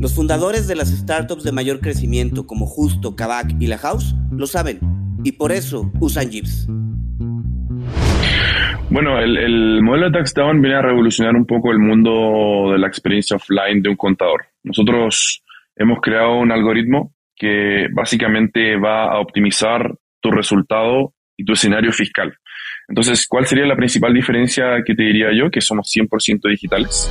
Los fundadores de las startups de mayor crecimiento como Justo, Kavak y La House lo saben y por eso usan Jeeps. Bueno, el, modelo de TaxDown viene a revolucionar un poco el mundo de la experiencia offline de un contador. Nosotros hemos creado un algoritmo que básicamente va a optimizar tu resultado y tu escenario fiscal. Entonces, ¿cuál sería la principal diferencia que te diría yo? Que somos 100% digitales.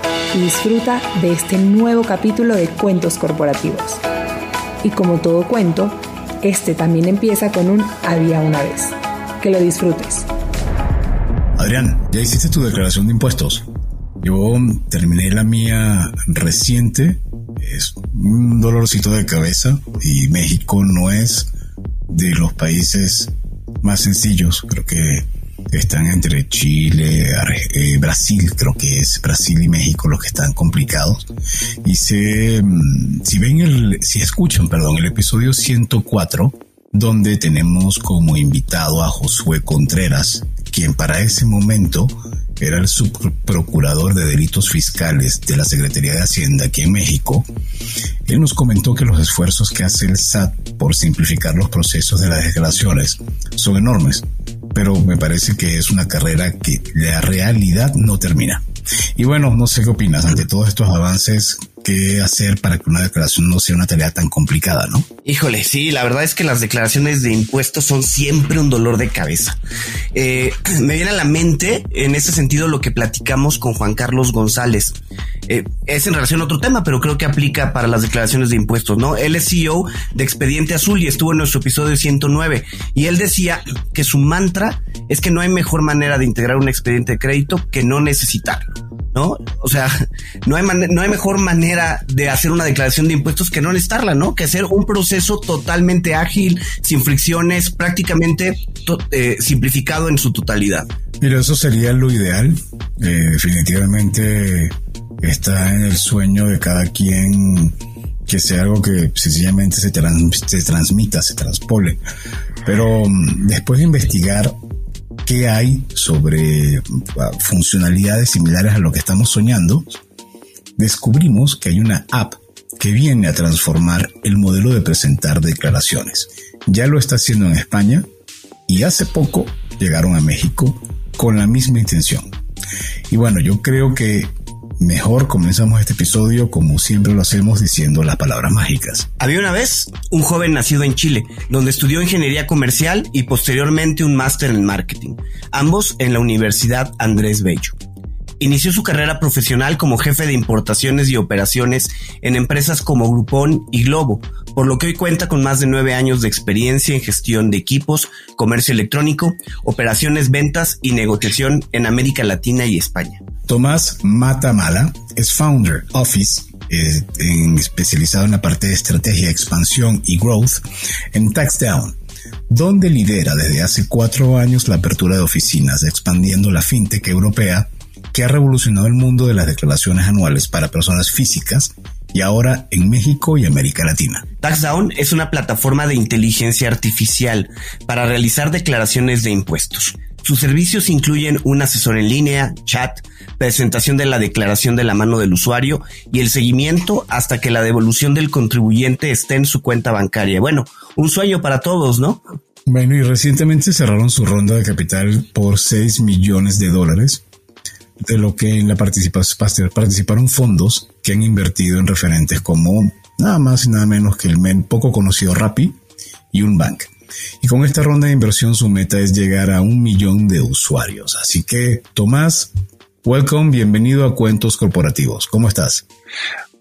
y disfruta de este nuevo capítulo de Cuentos Corporativos. Y como todo cuento, este también empieza con un había una vez. Que lo disfrutes. Adrián, ¿ya hiciste tu declaración de impuestos? Yo terminé la mía reciente. Es un dolorcito de cabeza y México no es de los países más sencillos. Creo que están entre Chile, eh, Brasil, creo que es Brasil y México los que están complicados. Y se, mm, si ven si escuchan, perdón, el episodio 104, donde tenemos como invitado a Josué Contreras, quien para ese momento era el subprocurador de delitos fiscales de la Secretaría de Hacienda aquí en México, él nos comentó que los esfuerzos que hace el SAT por simplificar los procesos de las declaraciones son enormes, pero me parece que es una carrera que la realidad no termina. Y bueno, no sé qué opinas ante todos estos avances qué hacer para que una declaración no sea una tarea tan complicada, ¿no? Híjole, sí, la verdad es que las declaraciones de impuestos son siempre un dolor de cabeza. Eh, me viene a la mente en ese sentido lo que platicamos con Juan Carlos González. Eh, es en relación a otro tema, pero creo que aplica para las declaraciones de impuestos, ¿no? Él es CEO de Expediente Azul y estuvo en nuestro episodio 109 y él decía que su mantra es que no hay mejor manera de integrar un expediente de crédito que no necesitarlo. ¿No? O sea, no hay, no hay mejor manera de hacer una declaración de impuestos que no necesitarla, ¿no? Que hacer un proceso totalmente ágil, sin fricciones, prácticamente eh, simplificado en su totalidad. Mira, eso sería lo ideal. Eh, definitivamente está en el sueño de cada quien que sea algo que sencillamente se, se transmita, se transpole. Pero mm, después de investigar qué hay sobre ah, funcionalidades similares a lo que estamos soñando, descubrimos que hay una app que viene a transformar el modelo de presentar declaraciones. Ya lo está haciendo en España y hace poco llegaron a México con la misma intención. Y bueno, yo creo que Mejor comenzamos este episodio como siempre lo hacemos diciendo las palabras mágicas. Había una vez un joven nacido en Chile, donde estudió ingeniería comercial y posteriormente un máster en marketing, ambos en la Universidad Andrés Bello. inició su carrera profesional como jefe de importaciones y operaciones en empresas como Groupon y Globo, por lo que hoy cuenta con más de nueve años de experiencia en gestión de equipos, comercio electrónico, operaciones, ventas y negociación en América Latina y España. Tomás Matamala es founder Office eh, especializado en la parte de estrategia, expansión y growth en Taxdown, donde lidera desde hace cuatro años la apertura de oficinas, expandiendo la fintech europea que ha revolucionado el mundo de las declaraciones anuales para personas físicas y ahora en México y América Latina. TaxDown es una plataforma de inteligencia artificial para realizar declaraciones de impuestos. Sus servicios incluyen un asesor en línea, chat, presentación de la declaración de la mano del usuario y el seguimiento hasta que la devolución del contribuyente esté en su cuenta bancaria. Bueno, un sueño para todos, ¿no? Bueno, y recientemente cerraron su ronda de capital por 6 millones de dólares, de lo que en la participaron fondos que han invertido en referentes como nada más y nada menos que el poco conocido Rappi y un bank. Y con esta ronda de inversión su meta es llegar a un millón de usuarios. Así que, Tomás, welcome, bienvenido a Cuentos Corporativos. ¿Cómo estás?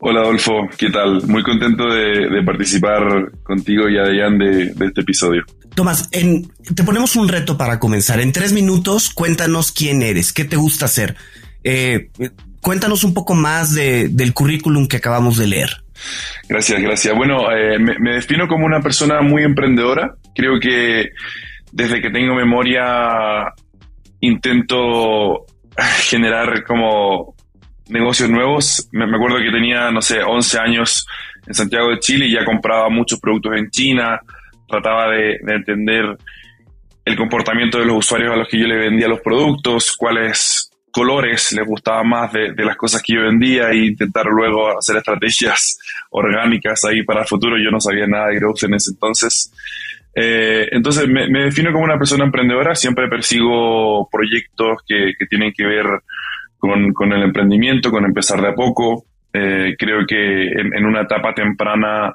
Hola Adolfo, ¿qué tal? Muy contento de, participar contigo y Adrián de, de este episodio. Tomás, en, te ponemos un reto para comenzar. En tres minutos, cuéntanos quién eres, qué te gusta hacer. Eh, cuéntanos un poco más del currículum que acabamos de leer. Gracias, gracias. Bueno, eh, me, defino como una persona muy emprendedora. Creo que desde que tengo memoria intento generar como negocios nuevos. Me, acuerdo que tenía, no sé, 11 años en Santiago de Chile y ya compraba muchos productos en China. Trataba de, de entender el comportamiento de los usuarios a los que yo le vendía los productos, cuáles colores les gustaba más de, las cosas que yo vendía e intentar luego hacer estrategias orgánicas ahí para el futuro. Yo no sabía nada de growth en ese entonces. Eh, entonces me, defino como una persona emprendedora, siempre persigo proyectos que, tienen que ver con, el emprendimiento, con empezar de a poco. Eh, creo que en, una etapa temprana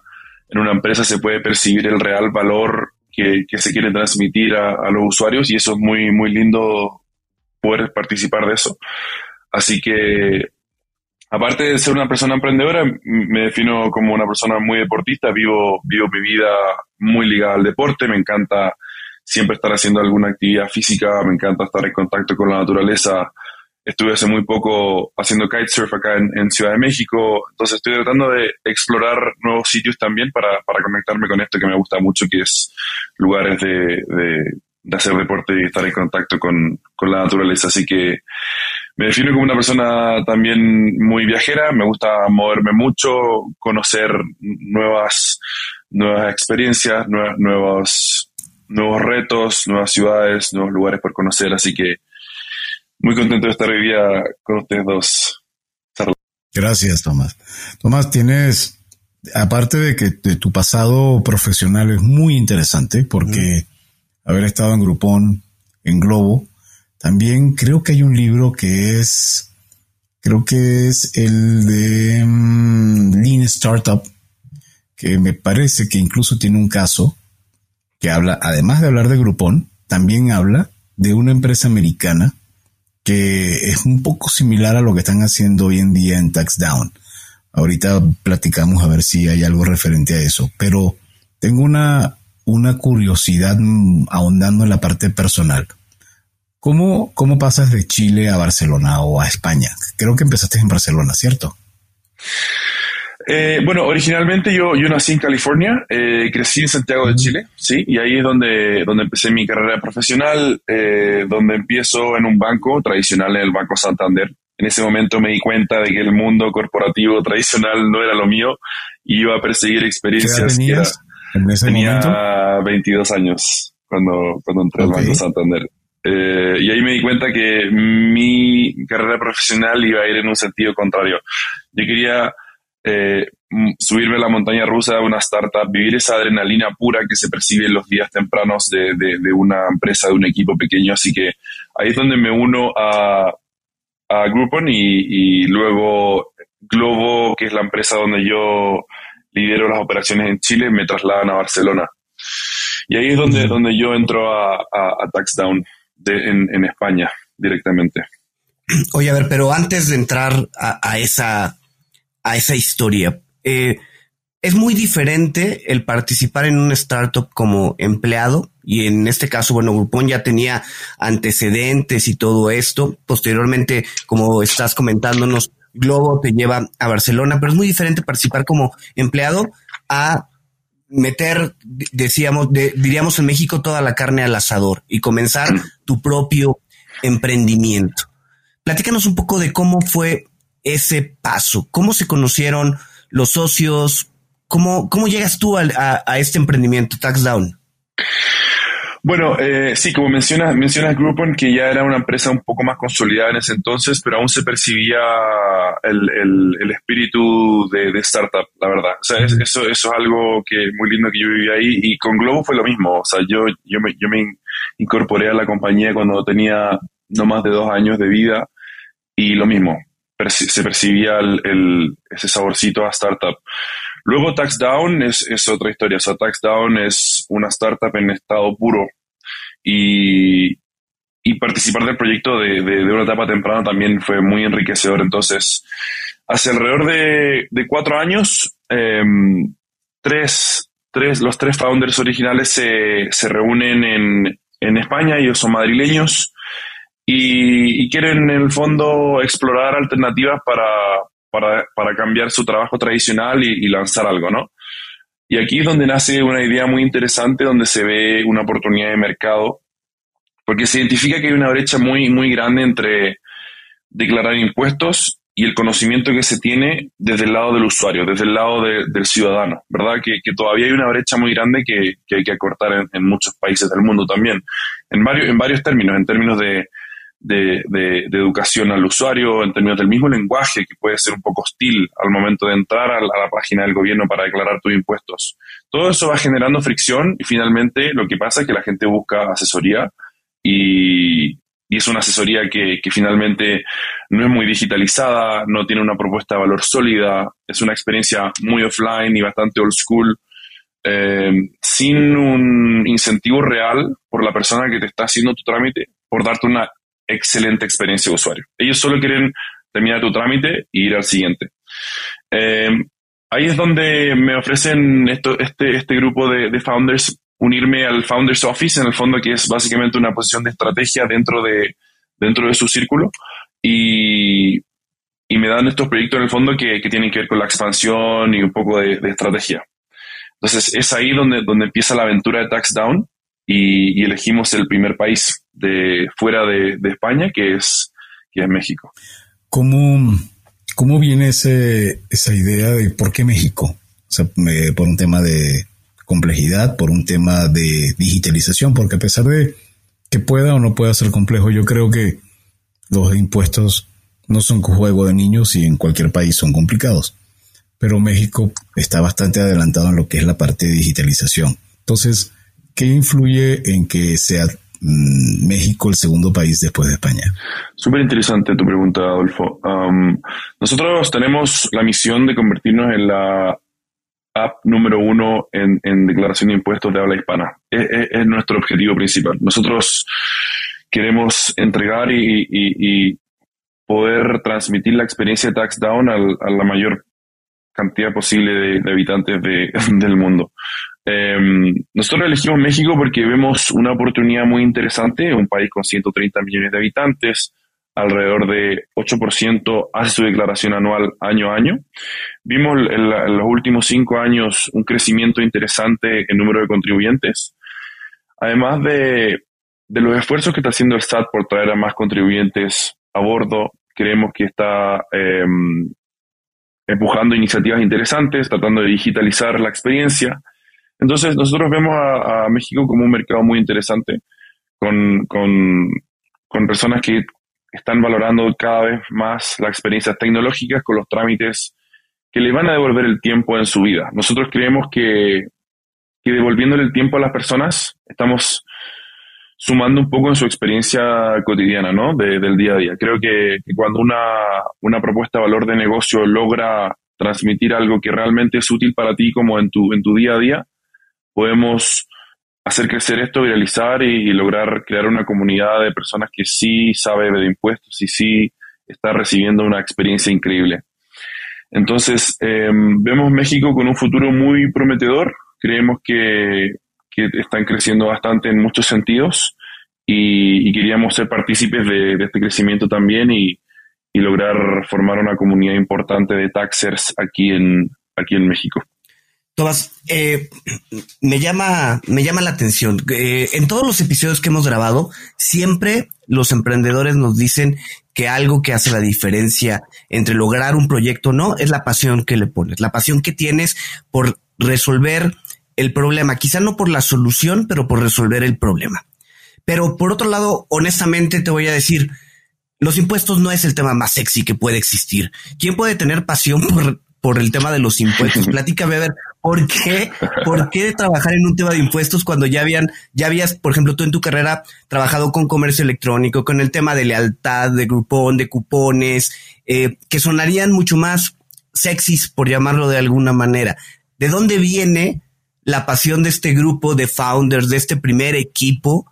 en una empresa se puede percibir el real valor que, se quiere transmitir a, a, los usuarios y eso es muy, muy lindo poder participar de eso. Así que, aparte de ser una persona emprendedora, me defino como una persona muy deportista, vivo, vivo mi vida muy ligada al deporte, me encanta siempre estar haciendo alguna actividad física, me encanta estar en contacto con la naturaleza. Estuve hace muy poco haciendo kitesurf acá en, Ciudad de México, entonces estoy tratando de explorar nuevos sitios también para, conectarme con esto que me gusta mucho, que es lugares de, de hacer deporte y estar en contacto con, la naturaleza. Así que me defino como una persona también muy viajera, me gusta moverme mucho, conocer nuevas, nuevas experiencias, nuevos, nuevos retos, nuevas ciudades, nuevos lugares por conocer. Así que muy contento de estar hoy día con ustedes dos. Gracias, Tomás. Tomás, tienes, aparte de que tu pasado profesional es muy interesante porque haber estado en Groupon, en Globo. También creo que hay un libro que es, creo que es el de mm, Lean Startup, que me parece que incluso tiene un caso que habla, además de hablar de Groupon, también habla de una empresa americana que es un poco similar a lo que están haciendo hoy en día en TaxDown. Ahorita platicamos a ver si hay algo referente a eso, pero tengo una, una curiosidad mm, ahondando en la parte personal. ¿Cómo, ¿Cómo pasas de Chile a Barcelona o a España? Creo que empezaste en Barcelona, ¿cierto? Eh, bueno, originalmente yo, yo nací en California, eh, crecí en Santiago de Chile, sí, y ahí es donde, donde empecé mi carrera profesional, eh, donde empiezo en un banco tradicional, en el Banco Santander. En ese momento me di cuenta de que el mundo corporativo tradicional no era lo mío y iba a perseguir experiencias que, Tenía 22 años cuando, cuando entré al Banco Santander. Eh, y ahí me di cuenta que mi carrera profesional iba a ir en un sentido contrario. Yo quería eh, subirme a la montaña rusa de una startup, vivir esa adrenalina pura que se percibe en los días tempranos de, de, una empresa, de un equipo pequeño. Así que ahí es donde me uno a, a Groupon y, y luego Globo, que es la empresa donde yo lidero las operaciones en Chile, me trasladan a Barcelona. Y ahí es donde, donde yo entro a, a, TaxDown en, España directamente. Oye, a ver, pero antes de entrar a, esa, a esa historia, eh, es muy diferente el participar en una startup como empleado y en este caso, bueno, Groupon ya tenía antecedentes y todo esto. Posteriormente, como estás comentándonos, Globo te lleva a Barcelona, pero es muy diferente participar como empleado a meter, decíamos, diríamos en México, toda la carne al asador y comenzar tu propio emprendimiento. Platícanos un poco de cómo fue ese paso, cómo se conocieron los socios, cómo, cómo llegas tú a, a este emprendimiento, TaxDown. Bueno, eh, sí, como mencionas, mencionas Groupon, que ya era una empresa un poco más consolidada en ese entonces, pero aún se percibía el, el, espíritu de, de, startup, la verdad. O sea, eso, eso es algo que muy lindo que yo viví ahí y con Globo fue lo mismo. O sea, yo, yo, me, yo me incorporé a la compañía cuando tenía no más de dos años de vida y lo mismo, se percibía el, ese saborcito a startup. Luego TaxDown es, es otra historia. O sea, TaxDown es una startup en estado puro y, y participar del proyecto de, de, una etapa temprana también fue muy enriquecedor. Entonces, hace alrededor de, de cuatro años, em, tres, tres, los tres founders originales se, se reúnen en, en España, ellos son madrileños y, y, quieren en el fondo explorar alternativas para, para, cambiar su trabajo tradicional y, lanzar algo, ¿no? Y aquí es donde nace una idea muy interesante, donde se ve una oportunidad de mercado, porque se identifica que hay una brecha muy, muy grande entre declarar impuestos y el conocimiento que se tiene desde el lado del usuario, desde el lado del ciudadano, ¿verdad? Que, todavía hay una brecha muy grande que, hay que acortar en, en, muchos países del mundo también, en varios, en varios términos, en términos de, de, educación al usuario, en términos del mismo lenguaje, que puede ser un poco hostil al momento de entrar a la, página del gobierno para declarar tus impuestos. Todo eso va generando fricción y finalmente lo que pasa es que la gente busca asesoría y, es una asesoría que, finalmente no es muy digitalizada, no tiene una propuesta de valor sólida, es una experiencia muy offline y bastante old school. Eh, sin un incentivo real por la persona que te está haciendo tu trámite, por darte una excelente experiencia de usuario. Ellos solo quieren terminar tu trámite y ir al siguiente. Eh, ahí es donde me ofrecen esto, este, este grupo de, founders unirme al Founders Office, en el fondo que es básicamente una posición de estrategia dentro de, dentro de su círculo. Y, y me dan estos proyectos en el fondo que, que, tienen que ver con la expansión y un poco de, de, estrategia. Entonces es ahí donde, donde empieza la aventura de TaxDown y, y elegimos el primer país de fuera de, España, que es, que es México. ¿Cómo, cómo viene ese, esa idea de por qué México? O sea, por un tema de complejidad, por un tema de digitalización, porque a pesar de que pueda o no pueda ser complejo, yo creo que los impuestos no son juego de niños y en cualquier país son complicados. Pero México está bastante adelantado en lo que es la parte de digitalización. Entonces, ¿qué influye en que sea Mm, México el segundo país después de España? Súper interesante tu pregunta, Adolfo. nosotros tenemos la misión de convertirnos en la app número uno en, declaración de impuestos de habla hispana. Es, nuestro objetivo principal. Nosotros queremos entregar y, poder transmitir la experiencia de TaxDown a la mayor cantidad posible de, habitantes del mundo. Em, nosotros elegimos México porque vemos una oportunidad muy interesante, un país con 130 millones de habitantes, alrededor de 8% hace su declaración anual año a año. Vimos en, los últimos cinco años un crecimiento interesante en número de contribuyentes, además de, de los esfuerzos que está haciendo el SAT por traer a más contribuyentes a bordo. Creemos que está em, empujando iniciativas interesantes, tratando de digitalizar la experiencia entonces, nosotros vemos a, México como un mercado muy interesante, con, personas que están valorando cada vez más las experiencias tecnológicas con los trámites que le van a devolver el tiempo en su vida. Nosotros creemos que, que devolviéndole el tiempo a las personas, estamos sumando un poco en su experiencia cotidiana, ¿no? del día a día. Creo que, cuando una, una, propuesta de valor de negocio logra transmitir algo que realmente es útil para ti como en tu, en tu día a día, podemos hacer crecer esto, viralizar y, lograr crear una comunidad de personas que sí sabe de impuestos y sí está recibiendo una experiencia increíble. Entonces, em, vemos México con un futuro muy prometedor. Creemos que, están creciendo bastante en muchos sentidos y, queríamos ser partícipes de, este crecimiento también y, lograr formar una comunidad importante de taxers aquí en, aquí en México. Tomás, eh, me llama, me llama la atención. Eh, en todos los episodios que hemos grabado, siempre los emprendedores nos dicen que algo que hace la diferencia entre lograr un proyecto o no es la pasión que le pones, la pasión que tienes por resolver el problema, quizá no por la solución, pero por resolver el problema. Pero por otro lado, honestamente te voy a decir, los impuestos no es el tema más sexy que puede existir. ¿Quién puede tener pasión por, por el tema de los impuestos? Platícame a ver, ¿por qué, ¿por qué trabajar en un tema de impuestos cuando ya habían, ya habías, por ejemplo, tú en tu carrera trabajado con comercio electrónico, con el tema de lealtad, de grupón, de cupones, eh, que sonarían mucho más sexys, por llamarlo de alguna manera? ¿De dónde viene la pasión de este grupo de founders, de este primer equipo?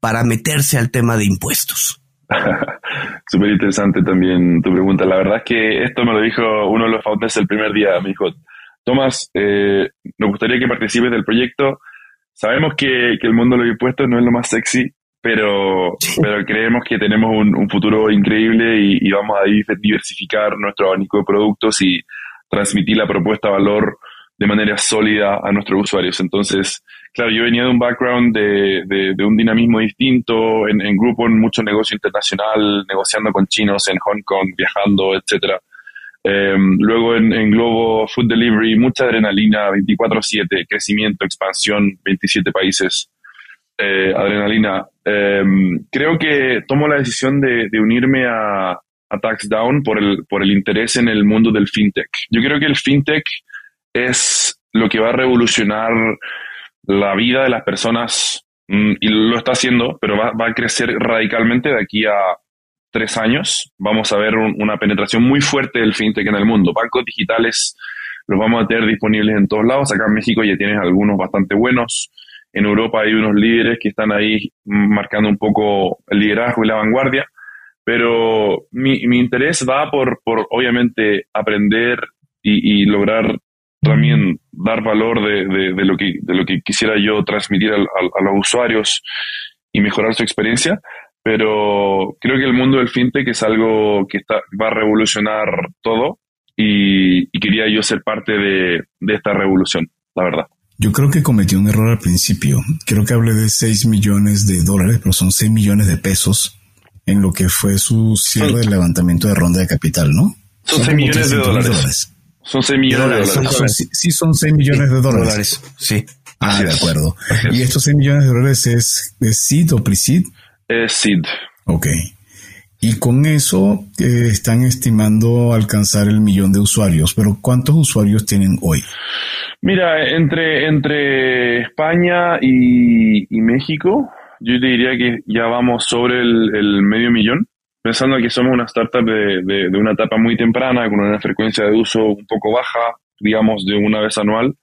para meterse al tema de impuestos? Súper interesante también tu pregunta. La verdad es que esto me lo dijo uno de los founders el primer día. Me dijo, Tomás, eh, nos gustaría que participes del proyecto. Sabemos que, el mundo de los impuestos no es lo más sexy, pero, pero creemos que tenemos un, futuro increíble y, y, vamos a diversificar nuestro abanico de productos y transmitir la propuesta de valor de manera sólida a nuestros usuarios. Entonces, claro, yo venía de un background de, de, un dinamismo distinto, en, en, grupo, en mucho negocio internacional, negociando con chinos en Hong Kong, viajando, etcétera. Em, luego en, Globo Food Delivery, mucha adrenalina, 24/7, crecimiento, expansión, 27 países, eh, adrenalina. Em, creo que tomo la decisión de, unirme a, a TaxDown por el, por el interés en el mundo del fintech. Yo creo que el fintech es lo que va a revolucionar la vida de las personas mm, y lo está haciendo, pero va, a crecer radicalmente de aquí a tres años. Vamos a ver una penetración muy fuerte del fintech en el mundo. Bancos digitales los vamos a tener disponibles en todos lados. Acá en México ya tienes algunos bastante buenos. En Europa hay unos líderes que están ahí marcando un poco el liderazgo y la vanguardia. Pero mi, interés va por, por obviamente aprender y, lograr también dar valor de, de, lo, que, de lo que quisiera yo transmitir a los usuarios y mejorar su experiencia, pero creo que el mundo del fintech es algo que está, va a revolucionar todo y, quería yo ser parte de, de, esta revolución, la verdad. Yo creo que cometí un error al principio. Creo que hablé de 6 millones de dólares, pero son 6 millones de pesos en lo que fue su cierre de levantamiento de ronda de capital, ¿no? Son, 6 millones de dólares. Son 6 millones de dólares. sí, son 6 millones de dólares. Sí. Ah, de acuerdo. ¿Y estos 6 millones de dólares es, es SID o PRISID? Es SID. Ok. Y con eso eh, están estimando alcanzar el millón de usuarios, pero ¿cuántos usuarios tienen hoy? Mira, entre, entre España y, y México, yo te diría que ya vamos sobre el, el medio millón pensando que somos una startup de, de, una etapa muy temprana, con una frecuencia de uso un poco baja, digamos de una vez anual,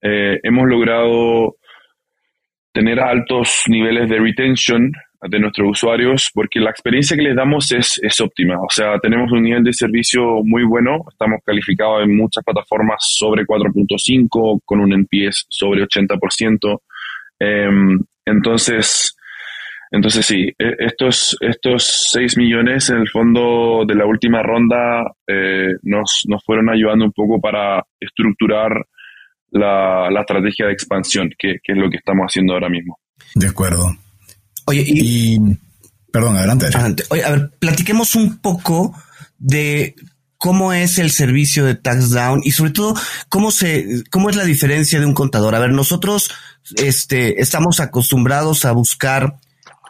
eh, hemos logrado tener altos niveles de retention de nuestros usuarios porque la experiencia que les damos es, es óptima. O sea, tenemos un nivel de servicio muy bueno, estamos calificados en muchas plataformas sobre 4.5, con un NPS sobre 80%. Eh, entonces, entonces sí, e, estos, estos 6 millones en el fondo de la última ronda eh, nos, nos fueron ayudando un poco para estructurar la, la estrategia de expansión, que, que, es lo que estamos haciendo ahora mismo. De acuerdo. Oye, y... perdón, adelante. adelante. Oye, a ver, platiquemos un poco de cómo es el servicio de TaxDown y sobre todo cómo se, cómo es la diferencia de un contador. A ver, nosotros este, estamos acostumbrados a buscar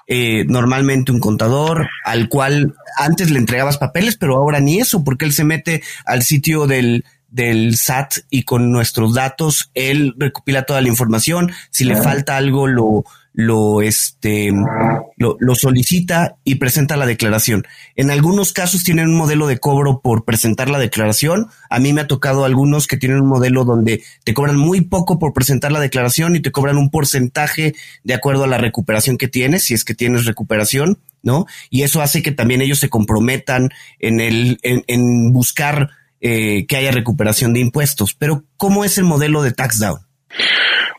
eh, normalmente un contador al cual antes le entregabas papeles, pero ahora ni eso, porque él se mete al sitio del, del SAT y con nuestros datos él recopila toda la información. Si le falta algo, lo, lo, este, lo, solicita y presenta la declaración. En algunos casos tienen un modelo de cobro por presentar la declaración. A mí me ha tocado algunos que tienen un modelo donde te cobran muy poco por presentar la declaración y te cobran un porcentaje de acuerdo a la recuperación que tienes, si es que tienes recuperación, ¿no? Y eso hace que también ellos se comprometan en el, en, en buscar eh, que haya recuperación de impuestos. Pero, ¿cómo es el modelo de tax down?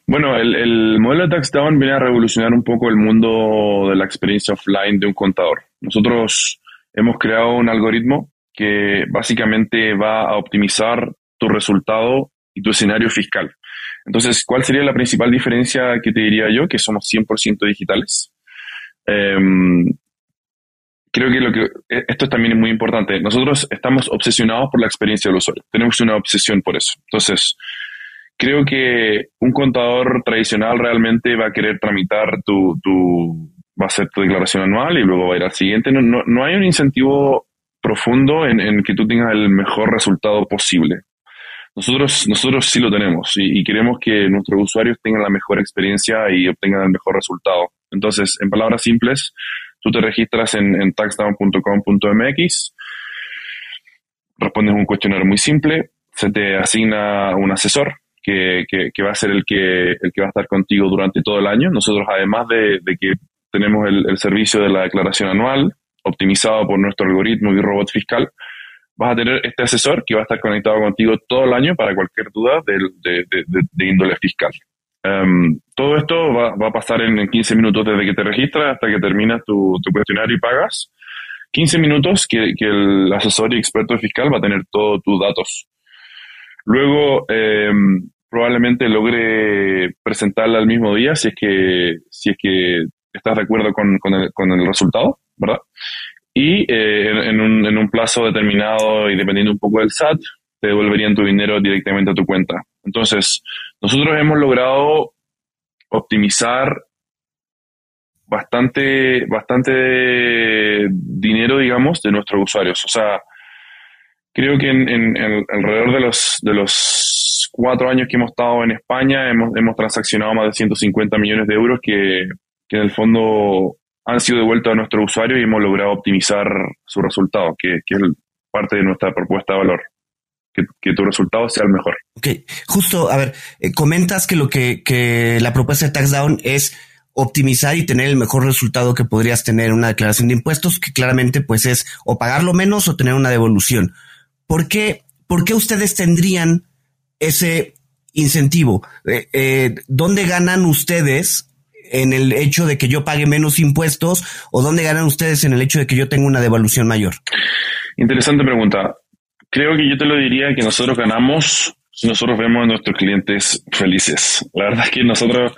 Bueno, el, modelo de tax down viene a revolucionar un poco el mundo de la experiencia offline de un contador. Nosotros hemos creado un algoritmo que básicamente va a optimizar tu resultado y tu escenario fiscal. Entonces, ¿cuál sería la principal diferencia que te diría yo? Que somos 100% digitales. Em, creo que lo que e, esto también es muy importante. Nosotros estamos obsesionados por la experiencia del usuario. Tenemos una obsesión por eso. Entonces, creo que un contador tradicional realmente va a querer tramitar tu, tu va a hacer tu declaración anual y luego va a ir al siguiente. No, no, no hay un incentivo profundo en, en, que tú tengas el mejor resultado posible. Nosotros, nosotros sí lo tenemos y, queremos que nuestros usuarios tengan la mejor experiencia y obtengan el mejor resultado. Entonces, en palabras simples, tú te registras en, en taxdown.com.mx, respondes un cuestionario muy simple, se te asigna un asesor que, que, va a ser el que, el que va a estar contigo durante todo el año. Nosotros, además de, que tenemos el, servicio de la declaración anual, optimizado por nuestro algoritmo y robot fiscal, vas a tener este asesor que va a estar conectado contigo todo el año para cualquier duda de, de, índole fiscal. Um, todo esto va, va, a pasar en, 15 minutos desde que te registras hasta que terminas tu, tu cuestionario y pagas. 15 minutos que, que, el asesor y experto fiscal va a tener todos tus datos. Luego, eh, probablemente logre presentarla al mismo día si es que, si es que estás de acuerdo con, con el resultado, ¿verdad? Y eh, en, un, en un plazo determinado y dependiendo un poco del SAT, te devolverían tu dinero directamente a tu cuenta. Entonces, nosotros hemos logrado optimizar bastante, bastante dinero, digamos, de nuestros usuarios. O sea, creo que en, en, alrededor de los, de los cuatro años que hemos estado en España hemos, hemos transaccionado más de 150 millones de euros que, que, en el fondo han sido devueltos a nuestros usuarios y hemos logrado optimizar su resultado, que, que es parte de nuestra propuesta de valor. Que, que, tu resultado sea el mejor. Ok, justo, a ver, eh, comentas que lo que, que la propuesta de TaxDown es optimizar y tener el mejor resultado que podrías tener en una declaración de impuestos, que claramente pues es o pagarlo menos o tener una devolución. ¿Por qué, por qué ustedes tendrían ese incentivo? Eh, eh, ¿Dónde ganan ustedes en el hecho de que yo pague menos impuestos o dónde ganan ustedes en el hecho de que yo tenga una devaluación mayor? Interesante pregunta. Creo que yo te lo diría que nosotros ganamos si nosotros vemos a nuestros clientes felices. La verdad es que nosotros,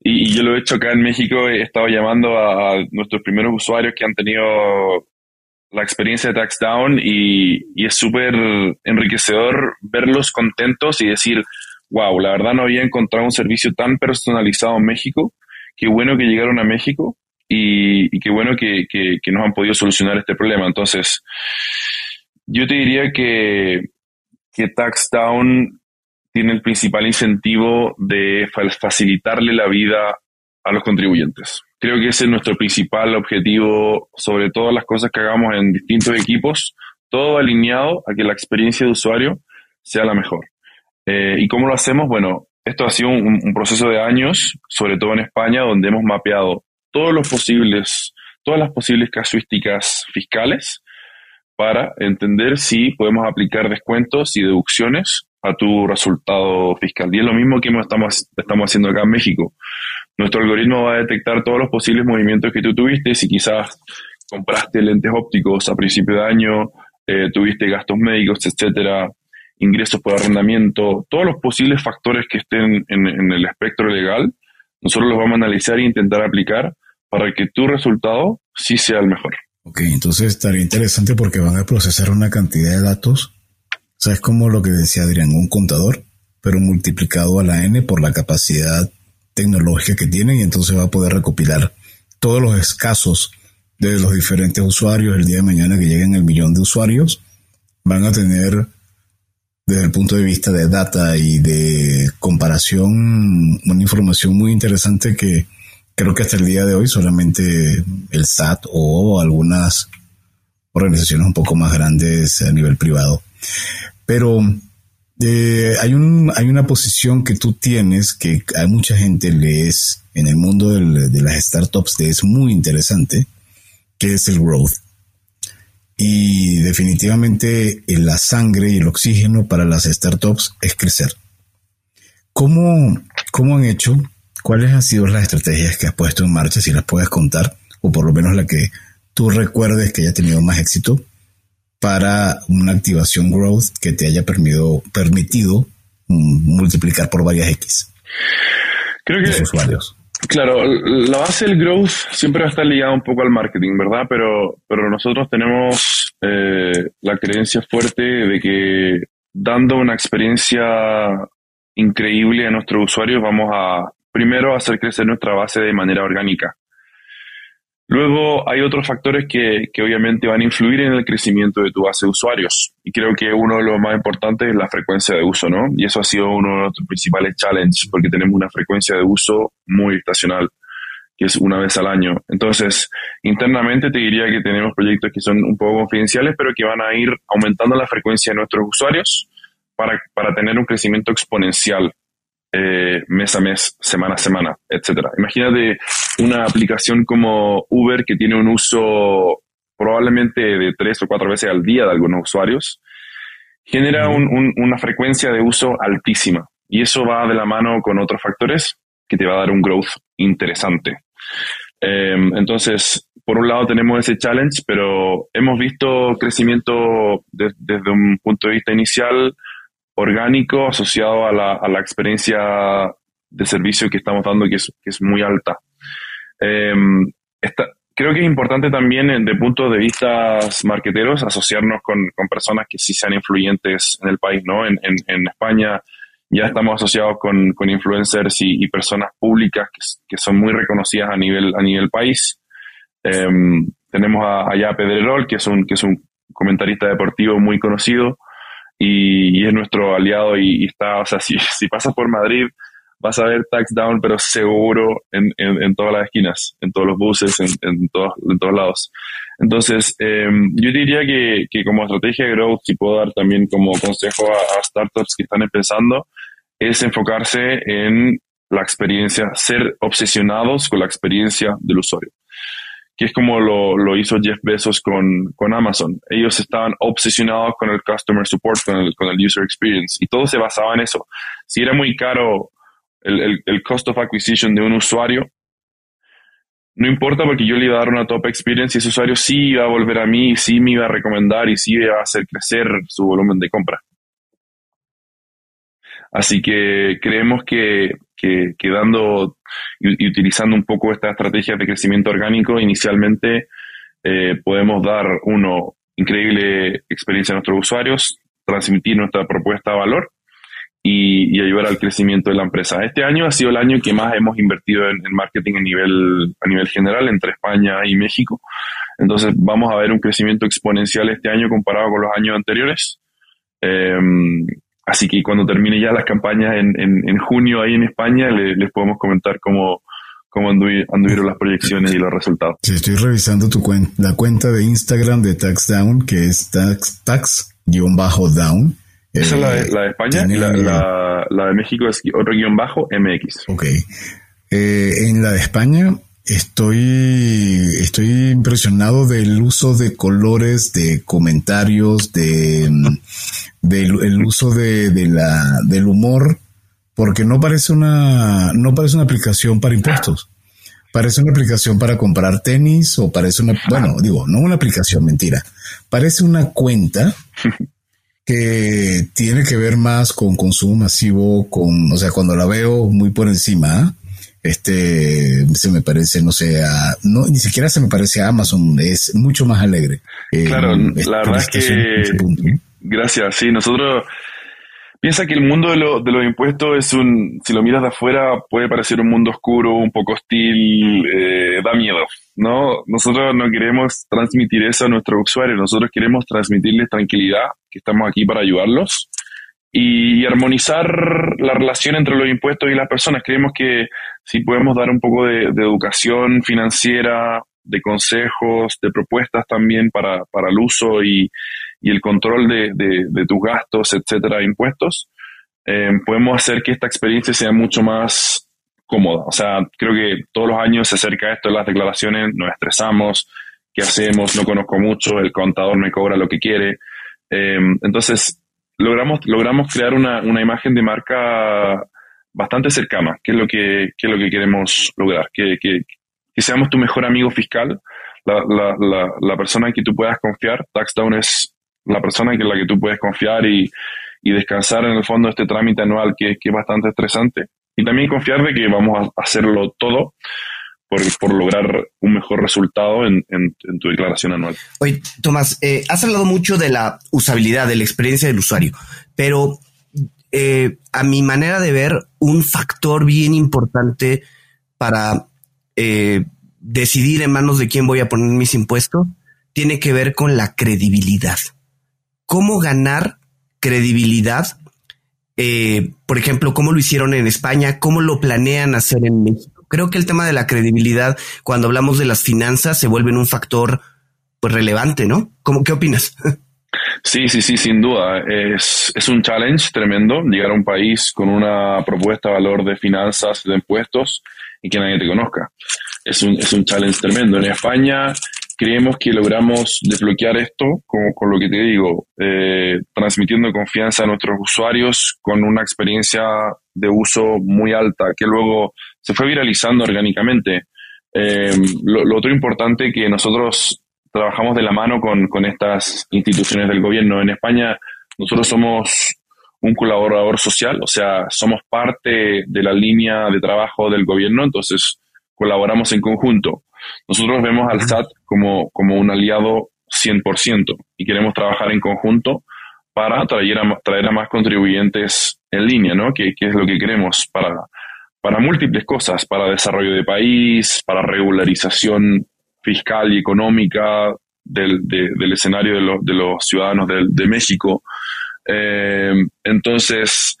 y, yo lo he hecho acá en México, he estado llamando a nuestros primeros usuarios que han tenido la experiencia de TaxDown y, es súper enriquecedor verlos contentos y decir, wow, la verdad no había encontrado un servicio tan personalizado en México, qué bueno que llegaron a México y, qué bueno que, que, que, nos han podido solucionar este problema. Entonces, yo te diría que, que TaxDown tiene el principal incentivo de facilitarle la vida a los contribuyentes. Creo que ese es nuestro principal objetivo sobre todas las cosas que hagamos en distintos equipos, todo alineado a que la experiencia de usuario sea la mejor. Eh, ¿Y cómo lo hacemos? Bueno, esto ha sido un, un, proceso de años, sobre todo en España, donde hemos mapeado todos los posibles, todas las posibles casuísticas fiscales para entender si podemos aplicar descuentos y deducciones a tu resultado fiscal. Y es lo mismo que estamos, estamos haciendo acá en México. Nuestro algoritmo va a detectar todos los posibles movimientos que tú tuviste, si quizás compraste lentes ópticos a principio de año, eh, tuviste gastos médicos, etcétera, ingresos por arrendamiento, todos los posibles factores que estén en, el espectro legal, nosotros los vamos a analizar e intentar aplicar para que tu resultado sí sea el mejor. Ok, entonces estaría interesante porque van a procesar una cantidad de datos. O sea, lo que decía Adrián, un contador, pero multiplicado a la N por la capacidad tecnológica que tienen y entonces va a poder recopilar todos los escasos de los diferentes usuarios el día de mañana que lleguen el millón de usuarios van a tener desde el punto de vista de data y de comparación una información muy interesante que creo que hasta el día de hoy solamente el SAT o algunas organizaciones un poco más grandes a nivel privado. Pero eh, hay, un, hay una posición que tú tienes que hay mucha gente le es en el mundo de las startups que es muy interesante, que es el growth. Y definitivamente eh, la sangre y el oxígeno para las startups es crecer. ¿Cómo, cómo han hecho? ¿Cuáles han sido las estrategias que has puesto en marcha, si las puedes contar, o por lo menos la que tú recuerdes que haya tenido más éxito para una activación growth que te haya permitido, permitido mm, multiplicar por varias X? Creo que, usuarios. Claro, la base del growth siempre va a estar ligada un poco al marketing, ¿verdad? Pero, pero nosotros tenemos eh, la creencia fuerte de que dando una experiencia increíble a nuestros usuarios vamos a primero hacer crecer nuestra base de manera orgánica. Luego hay otros factores que, que, obviamente van a influir en el crecimiento de tu base de usuarios. Y creo que uno de los más importantes es la frecuencia de uso, ¿no? Y eso ha sido uno de nuestros principales challenges porque tenemos una frecuencia de uso muy estacional, que es una vez al año. Entonces, internamente te diría que tenemos proyectos que son un poco confidenciales, pero que van a ir aumentando la frecuencia de nuestros usuarios para, para tener un crecimiento exponencial eh, mes a mes, semana a semana, etcétera. Imagínate una aplicación como Uber que tiene un uso probablemente de tres o cuatro veces al día de algunos usuarios, genera una frecuencia de uso altísima y eso va de la mano con otros factores que te va a dar un growth interesante. Em, entonces, por un lado tenemos ese challenge, pero hemos visto crecimiento desde un punto de vista inicial orgánico asociado a la, a la experiencia de servicio que estamos dando, que es, que es muy alta. Em, creo que es importante también, de punto de vista marqueteros, asociarnos con, con, personas que sí sean influyentes en el país, ¿no? En, en, en España ya estamos asociados con, con influencers y, y, personas públicas que, que, son muy reconocidas a nivel, a nivel país. Um, tenemos a, allá a Pedrerol, que es un, que es un comentarista deportivo muy conocido y, es nuestro aliado y, está, o sea, si, si pasas por Madrid vas a ver tax down, pero seguro en, en, todas las esquinas, en todos los buses, en, en, todos, en todos lados. Entonces, em, yo diría que, que, como estrategia de growth, si puedo dar también como consejo a, a, startups que están empezando, es enfocarse en la experiencia, ser obsesionados con la experiencia del usuario que es como lo, lo hizo Jeff Bezos con, con, Amazon. Ellos estaban obsesionados con el customer support, con el, con el user experience, y todo se basaba en eso. Si era muy caro el, el, el, cost of acquisition de un usuario, no importa porque yo le iba a dar una top experience y ese usuario sí iba a volver a mí, sí me iba a recomendar y sí iba a hacer crecer su volumen de compra. Así que creemos que, que, que dando y, utilizando un poco esta estrategia de crecimiento orgánico, inicialmente eh, podemos dar, uno, increíble experiencia a nuestros usuarios, transmitir nuestra propuesta de valor y, y, ayudar al crecimiento de la empresa. Este año ha sido el año que más hemos invertido en, marketing a nivel, a nivel general entre España y México. Entonces vamos a ver un crecimiento exponencial este año comparado con los años anteriores. Eh, Así que cuando termine ya las campañas en, en, en junio ahí en España, les podemos comentar cómo, cómo anduvieron las proyecciones y los resultados. Sí, estoy revisando tu cuenta, la cuenta de Instagram de TaxDown, que es tax-down. Esa es la de, la de España y la, la, la, de México es otro guion bajo MX. Ok. Eh, en la de España Estoy, estoy impresionado del uso de colores, de comentarios, de, del el uso de, de, la, del humor, porque no parece una, no parece una aplicación para impuestos. Parece una aplicación para comprar tenis o parece una, bueno, digo, no una aplicación, mentira. Parece una cuenta que tiene que ver más con consumo masivo, con, o sea, cuando la veo muy por encima, este se me parece, no sé, a, no, ni siquiera se me parece a Amazon, es mucho más alegre. Eh, claro, la verdad es que, gracias, sí, nosotros, piensa que el mundo de, lo, de, los impuestos es un, si lo miras de afuera, puede parecer un mundo oscuro, un poco hostil, eh, da miedo, ¿no? Nosotros no queremos transmitir eso a nuestros usuarios, nosotros queremos transmitirles tranquilidad, que estamos aquí para ayudarlos y, armonizar la relación entre los impuestos y las personas. Creemos que si podemos dar un poco de, educación financiera, de consejos, de propuestas también para, para el uso y, y el control de, de, tus gastos, etcétera, impuestos, eh, podemos hacer que esta experiencia sea mucho más cómoda. O sea, creo que todos los años se acerca esto de las declaraciones, nos estresamos, ¿qué hacemos? No conozco mucho, el contador me cobra lo que quiere. Eh, entonces, logramos, logramos crear una, una, imagen de marca bastante cercana, que es lo que, que es lo que queremos lograr, que, que, seamos tu mejor amigo fiscal, la, la, la, la, persona en que tú puedas confiar. TaxDown es la persona en la que tú puedes confiar y, y descansar en el fondo de este trámite anual que, que, es bastante estresante. Y también confiar de que vamos a hacerlo todo por, lograr un mejor resultado en, en, tu declaración anual. Oye, Tomás, eh, has hablado mucho de la usabilidad, de la experiencia del usuario, pero eh, a mi manera de ver, un factor bien importante para eh, decidir en manos de quién voy a poner mis impuestos tiene que ver con la credibilidad. ¿Cómo ganar credibilidad? por ejemplo, ¿cómo lo hicieron en España? ¿Cómo lo planean hacer en México? Creo que el tema de la credibilidad, cuando hablamos de las finanzas, se vuelve un factor pues relevante, ¿no? ¿Cómo, ¿Qué opinas? Sí, sí, sí, sin duda. Es, es un challenge tremendo llegar a un país con una propuesta de valor de finanzas, de impuestos y que nadie te conozca. Es un, es un challenge tremendo. En España creemos que logramos desbloquear esto con, con lo que te digo, eh, transmitiendo confianza a nuestros usuarios con una experiencia de uso muy alta que luego se fue viralizando orgánicamente. Eh, lo, otro importante que nosotros trabajamos de la mano con, con estas instituciones del gobierno. En España nosotros somos un colaborador social, o sea, somos parte de la línea de trabajo del gobierno, entonces colaboramos en conjunto. Nosotros vemos al SAT como, como un aliado 100% y queremos trabajar en conjunto para traer a, traer a más contribuyentes en línea, ¿no? Que, es lo que queremos para, para múltiples cosas, para desarrollo de país, para regularización fiscal y económica del, del escenario de, de, los ciudadanos de, de México. Eh, entonces,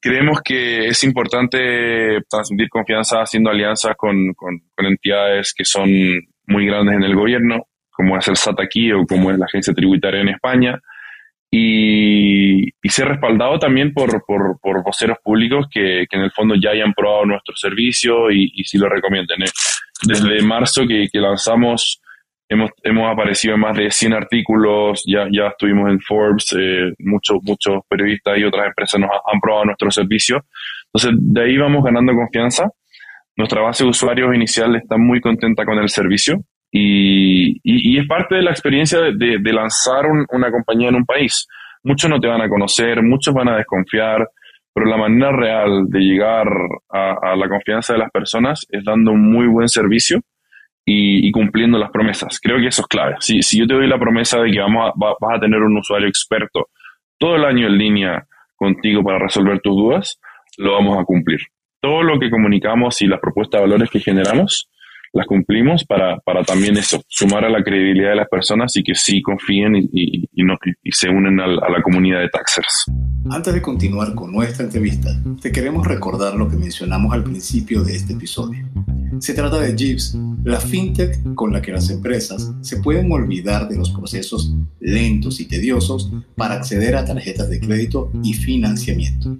creemos que es importante transmitir confianza haciendo alianzas con, con, entidades que son muy grandes en el gobierno, como es el SAT aquí o como es la agencia tributaria en España, y, y ser respaldado también por, por, por voceros públicos que, que, en el fondo ya hayan probado nuestro servicio y, y si lo recomienden. ¿eh? Desde marzo que, que lanzamos Hemos, hemos aparecido en más de 100 artículos, ya, ya estuvimos en Forbes, eh, muchos, muchos periodistas y otras empresas nos han probado nuestro servicio. Entonces, de ahí vamos ganando confianza. Nuestra base de usuarios inicial está muy contenta con el servicio y, y, es parte de la experiencia de, de, lanzar una compañía en un país. Muchos no te van a conocer, muchos van a desconfiar, pero la manera real de llegar a, la confianza de las personas es dando un muy buen servicio y, cumpliendo las promesas. Creo que eso es clave. Si, si yo te doy la promesa de que vamos vas a tener un usuario experto todo el año en línea contigo para resolver tus dudas, lo vamos a cumplir. Todo lo que comunicamos y las propuestas de valores que generamos, las cumplimos para, para también eso, sumar a la credibilidad de las personas y que sí confíen y, y, y se unen a, a la comunidad de taxers. Antes de continuar con nuestra entrevista, te queremos recordar lo que mencionamos al principio de este episodio. Se trata de Jeeves, la fintech con la que las empresas se pueden olvidar de los procesos lentos y tediosos para acceder a tarjetas de crédito y financiamiento.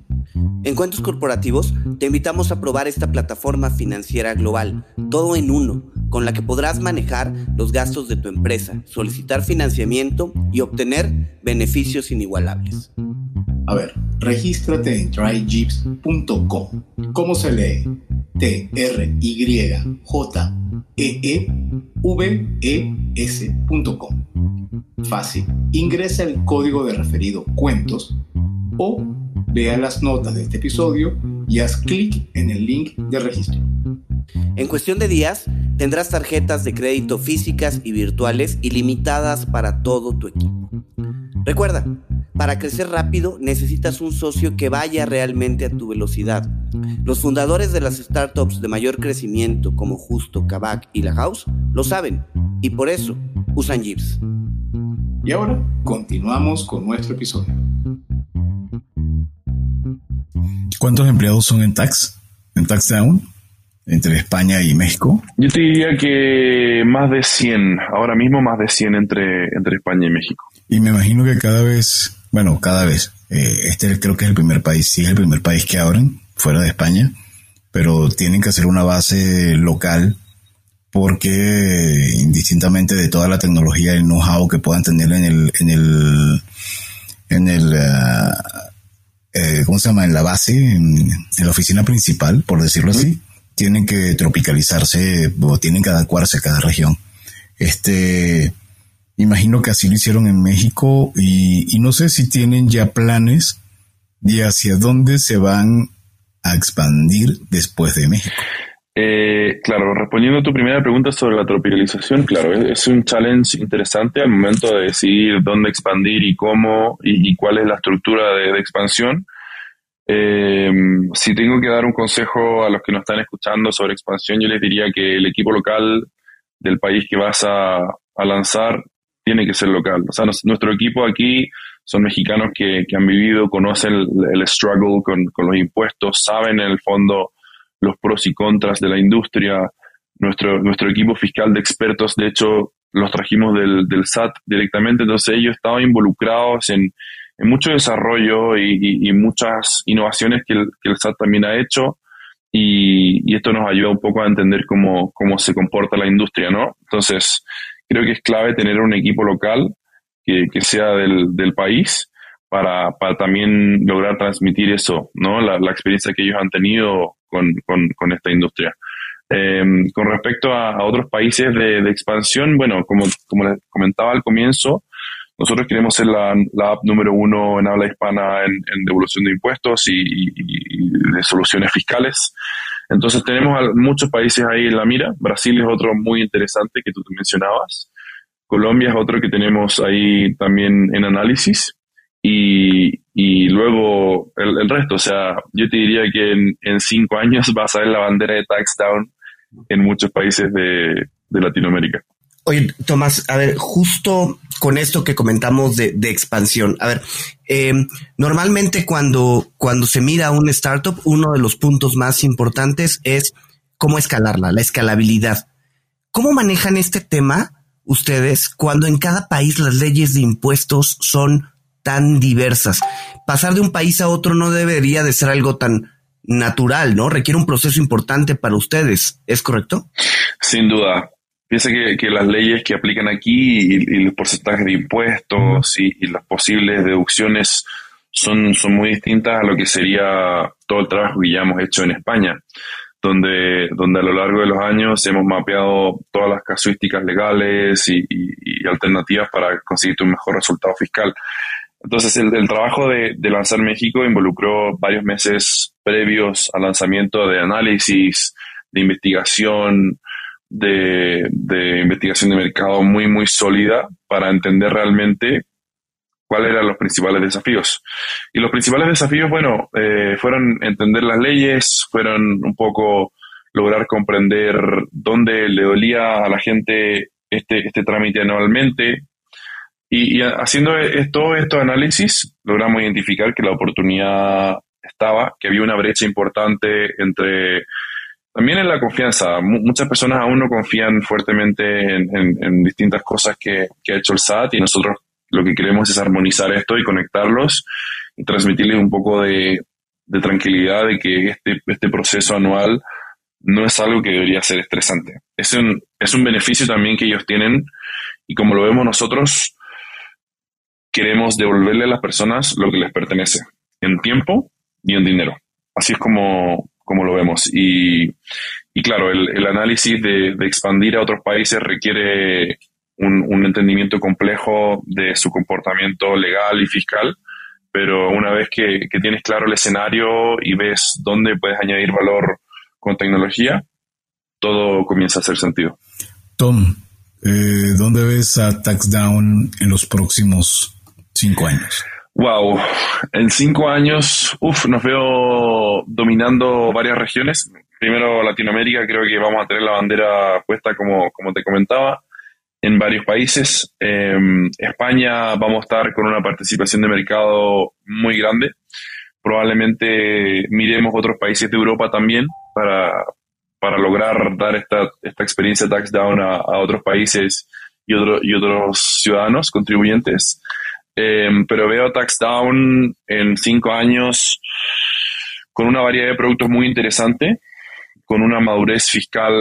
En Cuentos Corporativos te invitamos a probar esta plataforma financiera global, todo en uno, con la que podrás manejar los gastos de tu empresa, solicitar financiamiento y obtener beneficios inigualables. A ver, regístrate en tryjeeps.com. ¿Cómo se lee? T-R-Y-J-E-E-V-E-S.com. Fácil. Ingresa el código de referido cuentos o vea las notas de este episodio y haz clic en el link de registro. En cuestión de días, tendrás tarjetas de crédito físicas y virtuales ilimitadas para todo tu equipo. Recuerda, para crecer rápido necesitas un socio que vaya realmente a tu velocidad. Los fundadores de las startups de mayor crecimiento como Justo, Kavak y La House lo saben y por eso usan Jeeps. Y ahora continuamos con nuestro episodio. ¿Cuántos empleados son en Tax? En Taxdown, entre España y México. Yo te diría que más de 100, ahora mismo más de 100 entre, entre España y México. Y me imagino que cada vez, bueno, cada vez, eh, este creo que es el primer país, sí es el primer país que abren fuera de España, pero tienen que hacer una base local porque indistintamente de toda la tecnología y el know-how que puedan tener en el, en el, en el, uh, eh, ¿cómo se llama? En la base, en, la oficina principal, por decirlo así, tienen que tropicalizarse o tienen que adecuarse a cada región. Este, imagino que así lo hicieron en México y, y no sé si tienen ya planes de hacia dónde se van a expandir después de México. Eh, claro, respondiendo a tu primera pregunta sobre la tropicalización, claro, es, un challenge interesante al momento de decidir dónde expandir y cómo y, cuál es la estructura de, expansión. Eh, si tengo que dar un consejo a los que nos están escuchando sobre expansión, yo les diría que el equipo local del país que vas a, lanzar tiene que ser local. O sea, nuestro equipo aquí son mexicanos que, han vivido, conocen el, struggle con, con los impuestos, saben en el fondo los pros y contras de la industria. Nuestro, nuestro equipo fiscal de expertos, de hecho, los trajimos del, del SAT directamente, entonces ellos estaban involucrados en mucho desarrollo y, muchas innovaciones que el, SAT también ha hecho y, esto nos ayuda un poco a entender cómo, cómo se comporta la industria, ¿no? Entonces, creo que es clave tener un equipo local que, que sea del, del país para, para, también lograr transmitir eso, ¿no? La, experiencia que ellos han tenido con, con, esta industria. Eh, con respecto a, otros países de, de, expansión, bueno, como, como les comentaba al comienzo, nosotros queremos ser la, la app número uno en habla hispana en, en devolución de impuestos y, y, de soluciones fiscales. Entonces tenemos muchos países ahí en la mira. Brasil es otro muy interesante que tú mencionabas. Colombia es otro que tenemos ahí también en análisis y, y luego el, el, resto. O sea, yo te diría que en, en, cinco años vas a ver la bandera de Taxdown en muchos países de, de Latinoamérica. Oye, Tomás, a ver, justo con esto que comentamos de, de expansión, a ver, eh, normalmente cuando, cuando se mira un startup, uno de los puntos más importantes es cómo escalarla, la escalabilidad. ¿Cómo manejan este tema ustedes cuando en cada país las leyes de impuestos son tan diversas. Pasar de un país a otro no debería de ser algo tan natural, ¿no? Requiere un proceso importante para ustedes, ¿es correcto? Sin duda. Piensa que, que las leyes que aplican aquí y, los porcentajes de impuestos y, y, las posibles deducciones son, son muy distintas a lo que sería todo el trabajo que ya hemos hecho en España, donde, donde a lo largo de los años hemos mapeado todas las casuísticas legales y, y alternativas para conseguir un mejor resultado fiscal. Entonces, el, el trabajo de, de, lanzar México involucró varios meses previos al lanzamiento de análisis, de investigación, de, investigación de mercado muy, muy sólida para entender realmente cuáles eran los principales desafíos. Y los principales desafíos, bueno, eh, fueron entender las leyes, fueron un poco lograr comprender dónde le dolía a la gente este, este trámite anualmente, y, haciendo todo estos análisis, logramos identificar que la oportunidad estaba, que había una brecha importante entre también en la confianza. muchas personas aún no confían fuertemente en, distintas cosas que, ha hecho el SAT y nosotros lo que queremos es armonizar esto y conectarlos y transmitirles un poco de, tranquilidad de que este, este proceso anual no es algo que debería ser estresante. Es un, es un beneficio también que ellos tienen y como lo vemos nosotros, queremos devolverle a las personas lo que les pertenece, en tiempo y en dinero. Así es como, como lo vemos. Y, claro, el, análisis de, expandir a otros países requiere un, entendimiento complejo de su comportamiento legal y fiscal, pero una vez que, que tienes claro el escenario y ves dónde puedes añadir valor con tecnología, todo comienza a hacer sentido. Tom, eh, ¿dónde ves a TaxDown en los próximos Cinco años. Wow, en cinco años, uff, nos veo dominando varias regiones. Primero Latinoamérica, creo que vamos a tener la bandera puesta como, como te comentaba, en varios países. Eh, España vamos a estar con una participación de mercado muy grande. probablemente miremos otros países de Europa también para, para lograr dar esta, esta experiencia tax down a, otros países y, otro, y otros ciudadanos contribuyentes. Em, pero veo tax down en cinco años con una variedad de productos muy interesante, con una madurez fiscal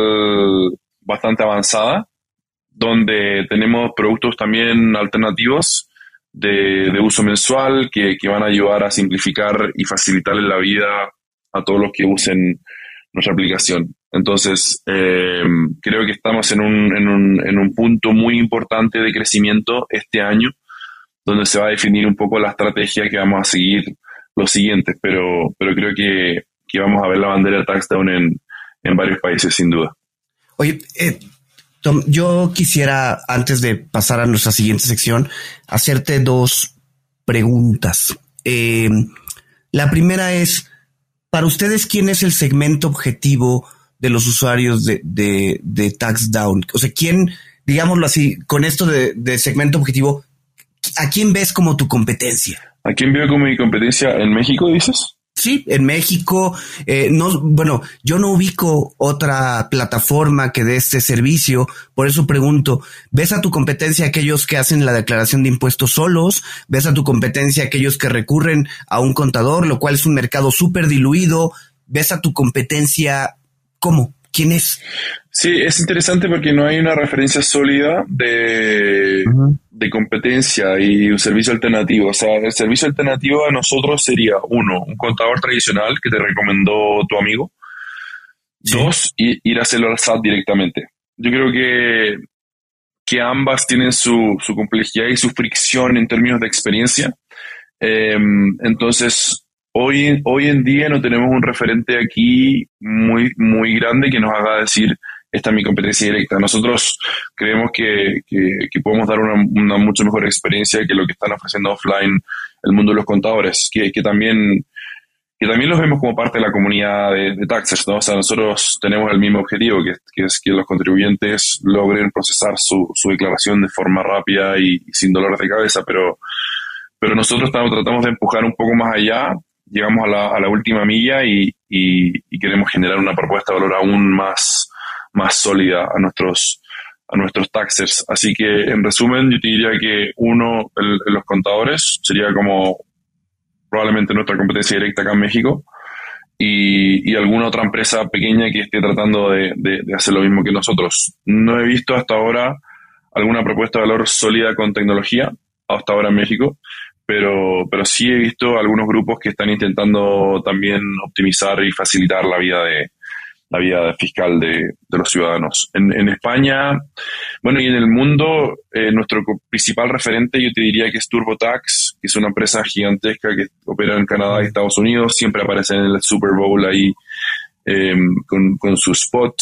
bastante avanzada, donde tenemos productos también alternativos de, de uso mensual que, que, van a ayudar a simplificar y facilitarle la vida a todos los que usen nuestra aplicación. Entonces, eh, creo que estamos en un, en, un, en un punto muy importante de crecimiento este año, donde se va a definir un poco la estrategia que vamos a seguir los siguientes, pero, pero creo que, que vamos a ver la bandera de TaxDown en, en varios países, sin duda. Oye, eh, Tom, yo quisiera, antes de pasar a nuestra siguiente sección, hacerte dos preguntas. Eh, la primera es, para ustedes, ¿quién es el segmento objetivo de los usuarios de, de, de TaxDown? O sea, ¿quién, digámoslo así, con esto de, de segmento objetivo, ¿a quién ves como tu competencia? ¿A quién veo como mi competencia en México, dices? Sí, en México, eh, no, bueno, yo no ubico otra plataforma que dé este servicio, por eso pregunto, ¿ves a tu competencia aquellos que hacen la declaración de impuestos solos? ¿Ves a tu competencia aquellos que recurren a un contador, lo cual es un mercado súper diluido? ¿Ves a tu competencia cómo? ¿Quién es? Sí, es interesante porque no hay una referencia sólida de, de, competencia y un servicio alternativo. O sea, el servicio alternativo a nosotros sería, uno, un contador tradicional que te recomendó tu amigo. Dos, ir a hacerlo al SAT directamente. Yo creo que, que ambas tienen su, su complejidad y su fricción en términos de experiencia. Em, entonces, Hoy, hoy en día no tenemos un referente aquí muy, muy grande que nos haga decir esta es mi competencia directa. Nosotros creemos que, que, podemos dar una, una, mucho mejor experiencia que lo que están ofreciendo offline el mundo de los contadores, que, que también que también los vemos como parte de la comunidad de, de taxes, ¿no? O sea, nosotros tenemos el mismo objetivo, que, que es que los contribuyentes logren procesar su, su declaración de forma rápida y, sin dolor de cabeza, pero, pero nosotros estamos, tratamos de empujar un poco más allá llegamos a la, a la última milla y, y, queremos generar una propuesta de valor aún más, más sólida a nuestros, a nuestros taxers. Así que, en resumen, yo te diría que uno, los contadores, sería como probablemente nuestra competencia directa acá en México. Y, y alguna otra empresa pequeña que esté tratando de, de, de, hacer lo mismo que nosotros. No he visto hasta ahora alguna propuesta de valor sólida con tecnología, hasta ahora en México pero, pero sí he visto algunos grupos que están intentando también optimizar y facilitar la vida de la vida fiscal de, de los ciudadanos. En, en, España, bueno, y en el mundo, eh, nuestro principal referente yo te diría que es TurboTax, que es una empresa gigantesca que opera en Canadá y Estados Unidos, siempre aparece en el Super Bowl ahí eh, con, con, su spot,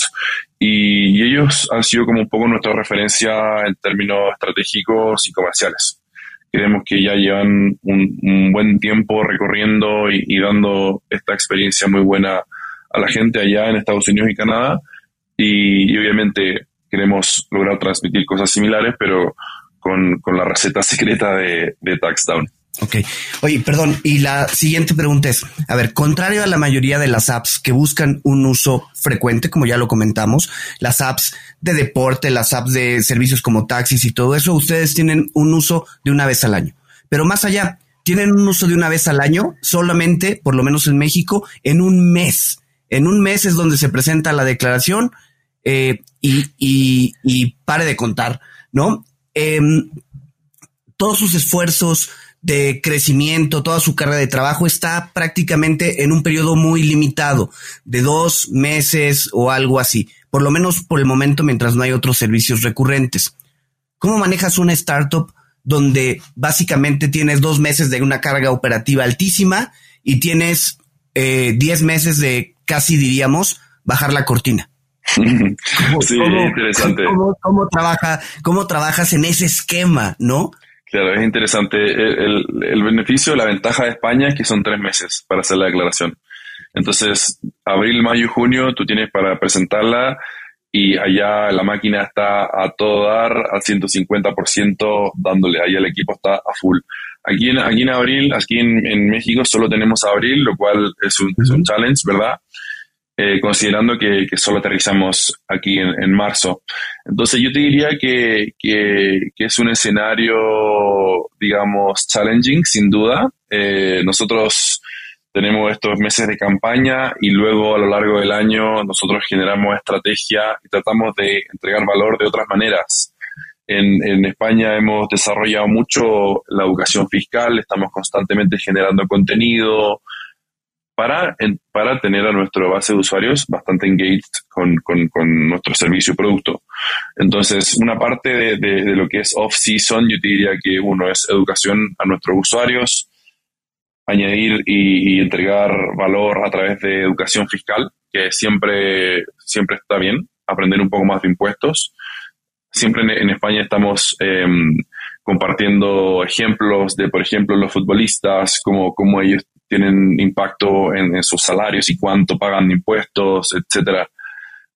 y, y ellos han sido como un poco nuestra referencia en términos estratégicos y comerciales. Creemos que ya llevan un, buen tiempo recorriendo y, dando esta experiencia muy buena a la gente allá en Estados Unidos y Canadá. Y, obviamente queremos lograr transmitir cosas similares, pero con, la receta secreta de, de TaxDown. Ok. Oye, perdón. Y la siguiente pregunta es, a ver, contrario a la mayoría de las apps que buscan un uso frecuente, como ya lo comentamos, las apps de deporte, las apps de servicios como taxis y todo eso, ustedes tienen un uso de una vez al año. Pero más allá, tienen un uso de una vez al año solamente, por lo menos en México, en un mes. En un mes es donde se presenta la declaración eh, y, y, y, pare de contar, ¿no? Em, todos sus esfuerzos, de crecimiento, toda su carga de trabajo está prácticamente en un periodo muy limitado, de dos meses o algo así, por lo menos por el momento mientras no hay otros servicios recurrentes. ¿Cómo manejas una startup donde básicamente tienes dos meses de una carga operativa altísima y tienes eh, diez meses de casi diríamos bajar la cortina? sí, interesante. Cómo, trabaja, ¿Cómo trabajas en ese esquema, no? Claro, es interesante. El, el, beneficio, la ventaja de España es que son tres meses para hacer la declaración. Entonces, abril, mayo y junio tú tienes para presentarla y allá la máquina está a todo dar, al 150%, dándole, ahí el equipo está a full. Aquí en, aquí en abril, aquí en, México solo tenemos abril, lo cual es un, es un challenge, ¿verdad? Eh, considerando que, solo aterrizamos aquí en, en, marzo. Entonces yo te diría que, que, que, es un escenario, digamos, challenging, sin duda. Eh, nosotros tenemos estos meses de campaña y luego a lo largo del año nosotros generamos estrategia y tratamos de entregar valor de otras maneras. En, en, España hemos desarrollado mucho la educación fiscal, estamos constantemente generando contenido para, para tener a nuestra base de usuarios bastante engaged con, con, con nuestro servicio y producto. Entonces, una parte de, de lo que es off-season, yo te diría que uno es educación a nuestros usuarios, añadir y, entregar valor a través de educación fiscal, que siempre, siempre está bien, aprender un poco más de impuestos. Siempre en, España estamos em, compartiendo ejemplos de, por ejemplo, los futbolistas, cómo, cómo ellos tienen impacto en, sus salarios y cuánto pagan impuestos, etcétera.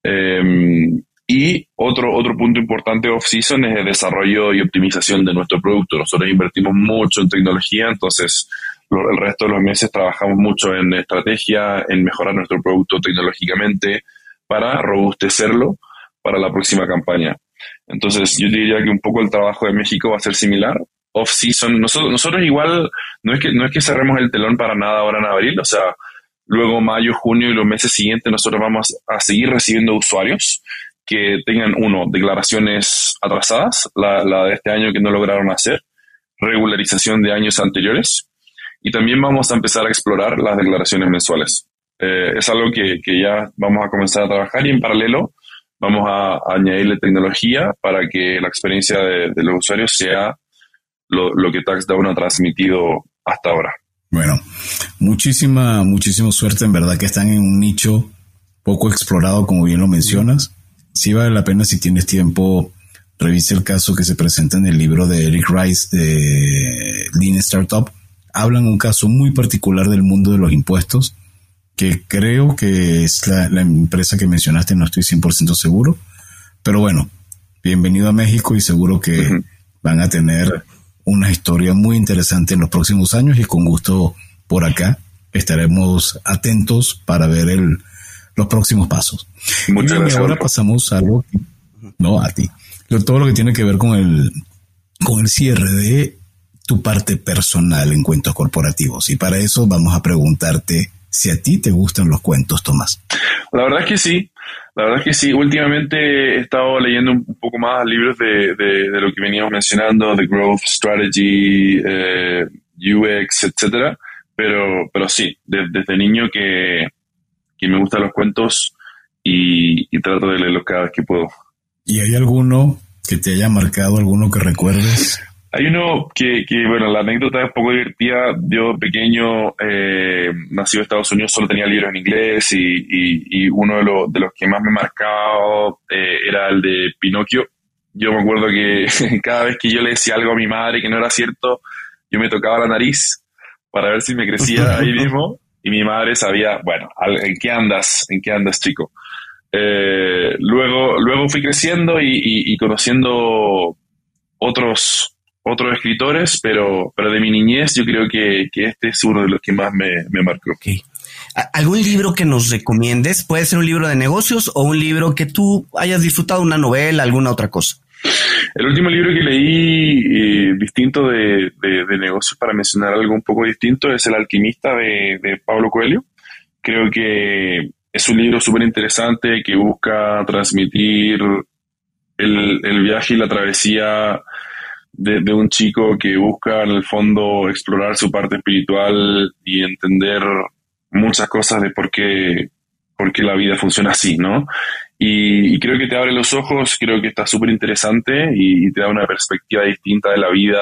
Em, y otro, otro punto importante off-season es el desarrollo y optimización de nuestro producto. Nosotros invertimos mucho en tecnología, entonces el resto de los meses trabajamos mucho en estrategia, en mejorar nuestro producto tecnológicamente para robustecerlo para la próxima campaña. Entonces, yo diría que un poco el trabajo de México va a ser similar. Off-season, nosotros, nosotros igual, no es, que, no es que cerremos el telón para nada ahora en abril, o sea, luego mayo, junio y los meses siguientes nosotros vamos a seguir recibiendo usuarios que tengan, uno, declaraciones atrasadas, la, la de este año que no lograron hacer, regularización de años anteriores, y también vamos a empezar a explorar las declaraciones mensuales. Eh, es algo que, que, ya vamos a comenzar a trabajar y en paralelo vamos a, añadirle tecnología para que la experiencia de, los usuarios sea lo, lo que TaxDown ha transmitido hasta ahora. Bueno, muchísima, muchísima suerte. En verdad que están en un nicho poco explorado, como bien lo mencionas. Sí vale la pena si tienes tiempo, revise el caso que se presenta en el libro de Eric Rice de Lean Startup hablan un caso muy particular del mundo de los impuestos, que creo que es la, empresa que mencionaste, no estoy 100% seguro, pero bueno, bienvenido a México y seguro que van a tener una historia muy interesante en los próximos años y con gusto por acá estaremos atentos para ver el, los próximos pasos. Muchas gracias. Ahora pasamos a algo, no a ti, todo lo que tiene que ver con el, con el cierre de tu parte personal en cuentos corporativos. Y para eso vamos a preguntarte si a ti te gustan los cuentos, Tomás. La verdad es que sí. La verdad es que sí. Últimamente he estado leyendo un poco más libros de, de, lo que veníamos mencionando, de growth strategy, eh, UX, etcétera. Pero, pero sí, desde niño que, que, me gustan los cuentos y, y trato de leerlos cada vez que puedo. ¿Y hay alguno que te haya marcado, alguno que recuerdes? Hay uno que, que, bueno, la anécdota es un poco divertida. Yo pequeño, eh, nacido en Estados Unidos, solo tenía libros en inglés y, y, uno de, los de los que más me marcaba eh, era el de Pinocchio. Yo me acuerdo que cada vez que yo le decía algo a mi madre que no era cierto, yo me tocaba la nariz para ver si me crecía ahí mismo y mi madre sabía, bueno, ¿en qué andas? ¿En qué andas, chico? Eh, luego, luego fui creciendo y, y conociendo otros otros escritores, pero, pero de mi niñez yo creo que, este es uno de los que más me, me marcó. ¿Algún libro que nos recomiendes? Puede ser un libro de negocios o un libro que tú hayas disfrutado, una novela, alguna otra cosa. El último libro que leí eh, distinto de, de, negocios, para mencionar algo un poco distinto, es El alquimista de, de Pablo Coelho. Creo que es un libro súper interesante que busca transmitir el, el viaje y la travesía de, un chico que busca en el fondo explorar su parte espiritual y entender muchas cosas de por qué, por qué la vida funciona así, ¿no? Y, creo que te abre los ojos, creo que está súper interesante y, te da una perspectiva distinta de la vida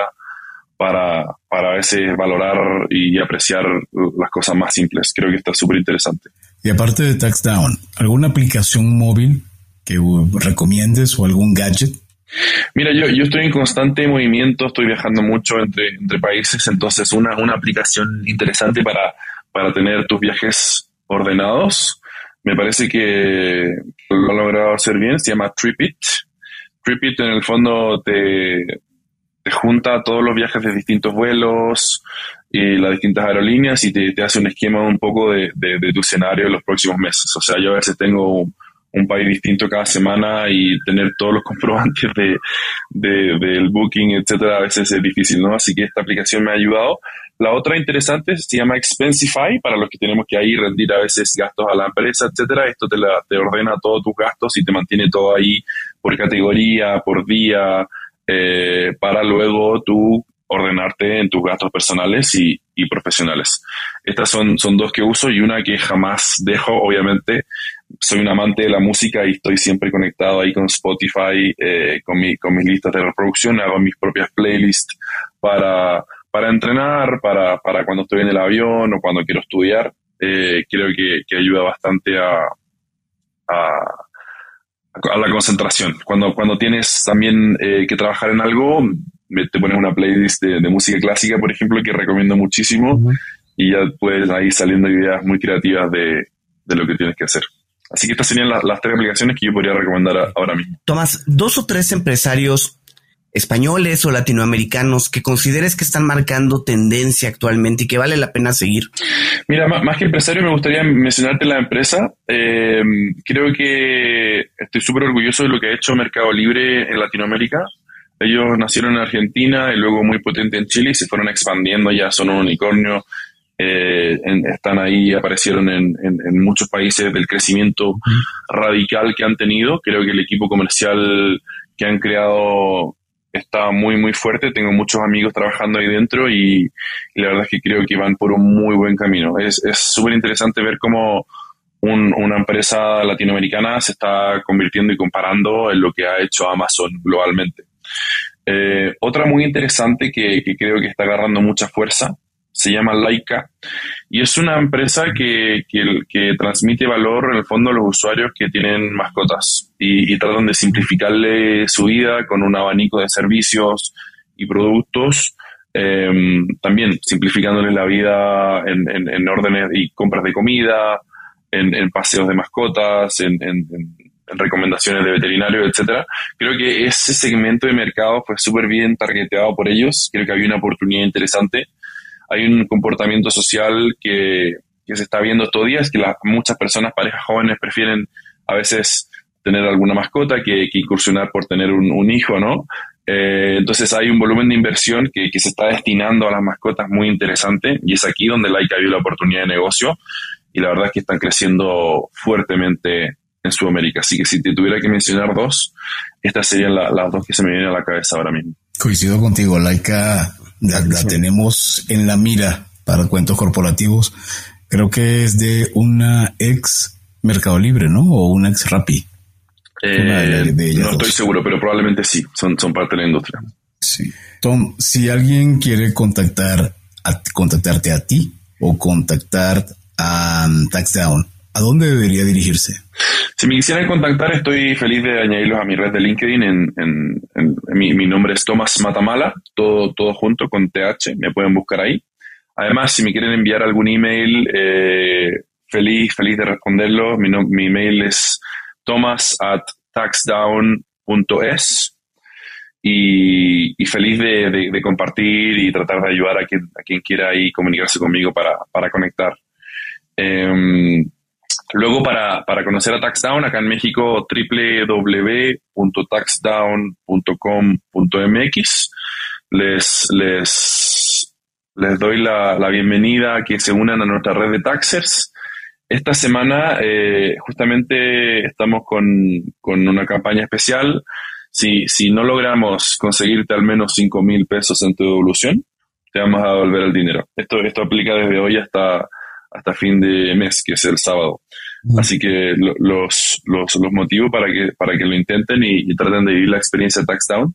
para, para a veces valorar y apreciar las cosas más simples. Creo que está súper interesante. Y aparte de TaxDown, ¿alguna aplicación móvil que recomiendes o algún gadget Mira, yo, yo estoy en constante movimiento, estoy viajando mucho entre, entre países, entonces una, una aplicación interesante para, para tener tus viajes ordenados, me parece que lo ha logrado hacer bien, se llama Tripit. Tripit en el fondo te, te junta todos los viajes de distintos vuelos y las distintas aerolíneas y te, hace un esquema un poco de, tu escenario en los próximos meses. O sea, yo a veces tengo un, país distinto cada semana y tener todos los comprobantes de, del booking, etcétera, a veces es difícil, ¿no? Así que esta aplicación me ha ayudado. La otra interesante se llama Expensify, para los que tenemos que ahí rendir a veces gastos a la empresa, etcétera. Esto te, la, te ordena todos tus gastos y te mantiene todo ahí por categoría, por día, eh, para luego tú ordenarte en tus gastos personales y, profesionales. Estas son, son dos que uso y una que jamás dejo, obviamente. Soy un amante de la música y estoy siempre conectado ahí con Spotify, eh, con, mi, con mis listas de reproducción, hago mis propias playlists para, para entrenar, para, para cuando estoy en el avión o cuando quiero estudiar. Eh, creo que, que, ayuda bastante a, a a la concentración. Cuando, cuando tienes también eh, que trabajar en algo, te pones una playlist de, música clásica, por ejemplo, que recomiendo muchísimo y ya puedes ahí saliendo ideas muy creativas de, lo que tienes que hacer. Así que estas serían las tres aplicaciones que yo podría recomendar ahora mismo. Tomás, dos o tres empresarios españoles o latinoamericanos que consideres que están marcando tendencia actualmente y que vale la pena seguir? Mira, más, que empresario me gustaría mencionarte la empresa. Eh, creo que estoy súper orgulloso de lo que ha hecho Mercado Libre en Latinoamérica. Ellos nacieron en Argentina y luego muy potente en Chile y se fueron expandiendo, ya son un unicornio. Eh, están ahí, aparecieron en, en, muchos países del crecimiento radical que han tenido. Creo que el equipo comercial que han creado está muy, muy fuerte. Tengo muchos amigos trabajando ahí dentro y, la verdad es que creo que van por un muy buen camino. Es súper interesante ver cómo una empresa latinoamericana se está convirtiendo y comparando en lo que ha hecho Amazon globalmente. Eh, otra muy interesante que, creo que está agarrando mucha fuerza se llama Laika y es una empresa que, que, transmite valor en el fondo a los usuarios que tienen mascotas y, tratan de simplificarle su vida con un abanico de servicios y productos, em, también simplificándoles la vida en, órdenes y compras de comida, en, paseos de mascotas, en, recomendaciones de veterinarios, etcétera. Creo que ese segmento de mercado fue súper bien targeteado por ellos. Creo que había una oportunidad interesante hay un comportamiento social que, se está viendo estos días, que muchas personas, parejas jóvenes, prefieren a veces tener alguna mascota que, incursionar por tener un, hijo, ¿no? Eh, entonces hay un volumen de inversión que, se está destinando a las mascotas muy interesante y es aquí donde Laika vio la oportunidad de negocio y la verdad es que están creciendo fuertemente en Sudamérica. Así que si te tuviera que mencionar dos, estas serían las dos que se me vienen a la cabeza ahora mismo. Coincido contigo, Laika la, tenemos en la mira para cuentos corporativos. Creo que es de una ex Mercado Libre, ¿no? O una ex Rappi. Eh, no estoy seguro, pero probablemente sí. Son, son parte de la industria. Sí. Tom, si alguien quiere contactar a, contactarte a ti o contactar a um, TaxDown, ¿a dónde debería dirigirse? Si me quisieran contactar, estoy feliz de añadirlos a mi red de LinkedIn. En, mi, nombre es Tomás Matamala, todo, todo junto con TH, me pueden buscar ahí. Además, si me quieren enviar algún email, eh, feliz, feliz de responderlo. Mi, mi email es thomas at taxdown.es y, feliz de, compartir y tratar de ayudar a quien, a quien quiera ahí comunicarse conmigo para, para conectar. Em, Luego, para, para conocer a TaxDown, acá en México, www.taxdown.com.mx. Les, les, les doy la, la, bienvenida a que se unan a nuestra red de taxers. Esta semana, eh, justamente, estamos con, con, una campaña especial. Si, si no logramos conseguirte al menos 5 mil pesos en tu devolución, te vamos a devolver el dinero. Esto, esto aplica desde hoy hasta hasta fin de mes, que es el sábado. Así que los, los, los, motivo para que, para que lo intenten y, traten de vivir la experiencia TaxDown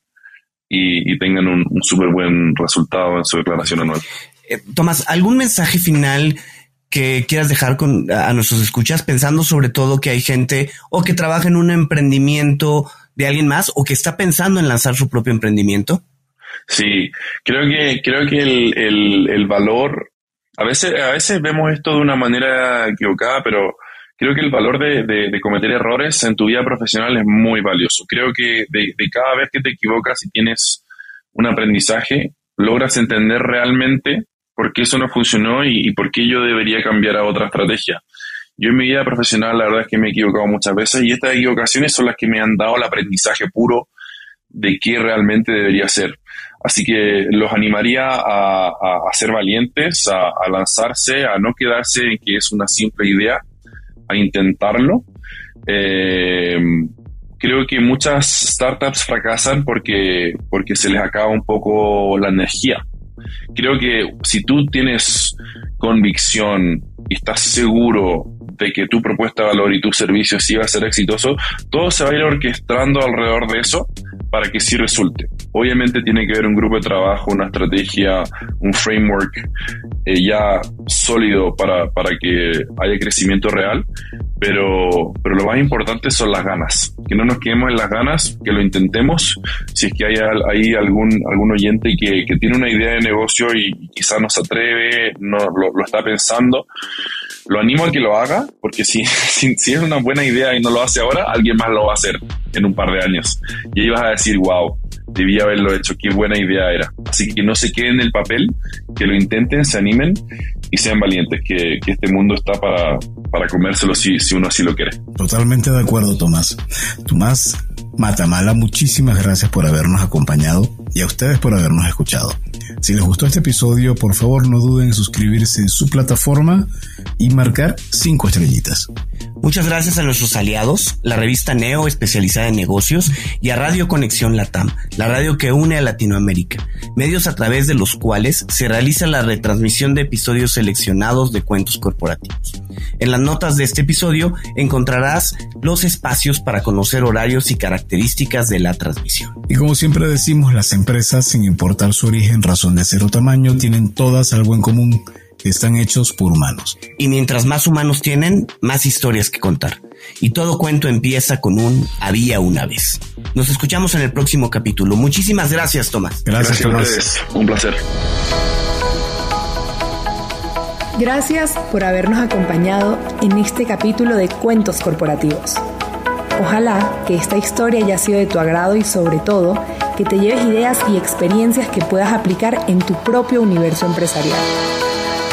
y, y tengan un, un súper buen resultado en su declaración anual. Eh, Tomás, ¿algún mensaje final que quieras dejar con, a nuestros escuchas, pensando sobre todo que hay gente o que trabaja en un emprendimiento de alguien más o que está pensando en lanzar su propio emprendimiento? Sí, creo que, creo que el, el, el valor a veces, a veces vemos esto de una manera equivocada, pero creo que el valor de, cometer errores en tu vida profesional es muy valioso. Creo que de, cada vez que te equivocas y tienes un aprendizaje, logras entender realmente por qué eso no funcionó y, y por qué yo debería cambiar a otra estrategia. Yo en mi vida profesional la verdad es que me he equivocado muchas veces y estas equivocaciones son las que me han dado el aprendizaje puro de qué realmente debería ser. Así que los animaría a, ser valientes, a, lanzarse, a no quedarse en que es una simple idea, a intentarlo. Eh, creo que muchas startups fracasan porque, porque se les acaba un poco la energía. Creo que si tú tienes convicción y estás seguro de que tu propuesta de valor y tu servicio sí va a ser exitoso, todo se va a ir orquestando alrededor de eso para que sí resulte. Obviamente tiene que haber un grupo de trabajo, una estrategia, un framework eh, ya sólido para, para, que haya crecimiento real, pero, pero lo más importante son las ganas. Que no nos quedemos en las ganas, que lo intentemos. Si es que hay, hay algún, algún oyente que, que tiene una idea de negocio y quizás no se atreve, no lo está pensando, lo animo a que lo haga, porque si, si, si, es una buena idea y no lo hace ahora, alguien más lo va a hacer en un par de años. Y ahí vas a decir, wow, debía haberlo hecho, qué buena idea era. Así que no se queden en el papel, que lo intenten, se animen y sean valientes, que, que este mundo está para, para comérselo si, si uno así lo quiere. Totalmente de acuerdo, Tomás. Tomás Matamala, muchísimas gracias por habernos acompañado y a ustedes por habernos escuchado. Si les gustó este episodio, por favor no duden en suscribirse en su plataforma y marcar cinco estrellitas. Muchas gracias a nuestros aliados, la revista Neo especializada en negocios y a Radio Conexión Latam, la radio que une a Latinoamérica, medios a través de los cuales se realiza la retransmisión de episodios seleccionados de cuentos corporativos. En las notas de este episodio encontrarás los espacios para conocer horarios y características de la transmisión. Y como siempre decimos, las empresas, sin importar su origen, razón de ser o tamaño, tienen todas algo en común están hechos por humanos. Y mientras más humanos tienen, más historias que contar. Y todo cuento empieza con un había una vez. Nos escuchamos en el próximo capítulo. Muchísimas gracias, Tomás. Gracias, gracias Tomás. Un placer. Gracias por habernos acompañado en este capítulo de Cuentos Corporativos. Ojalá que esta historia haya sido de tu agrado y sobre todo que te lleves ideas y experiencias que puedas aplicar en tu propio universo empresarial.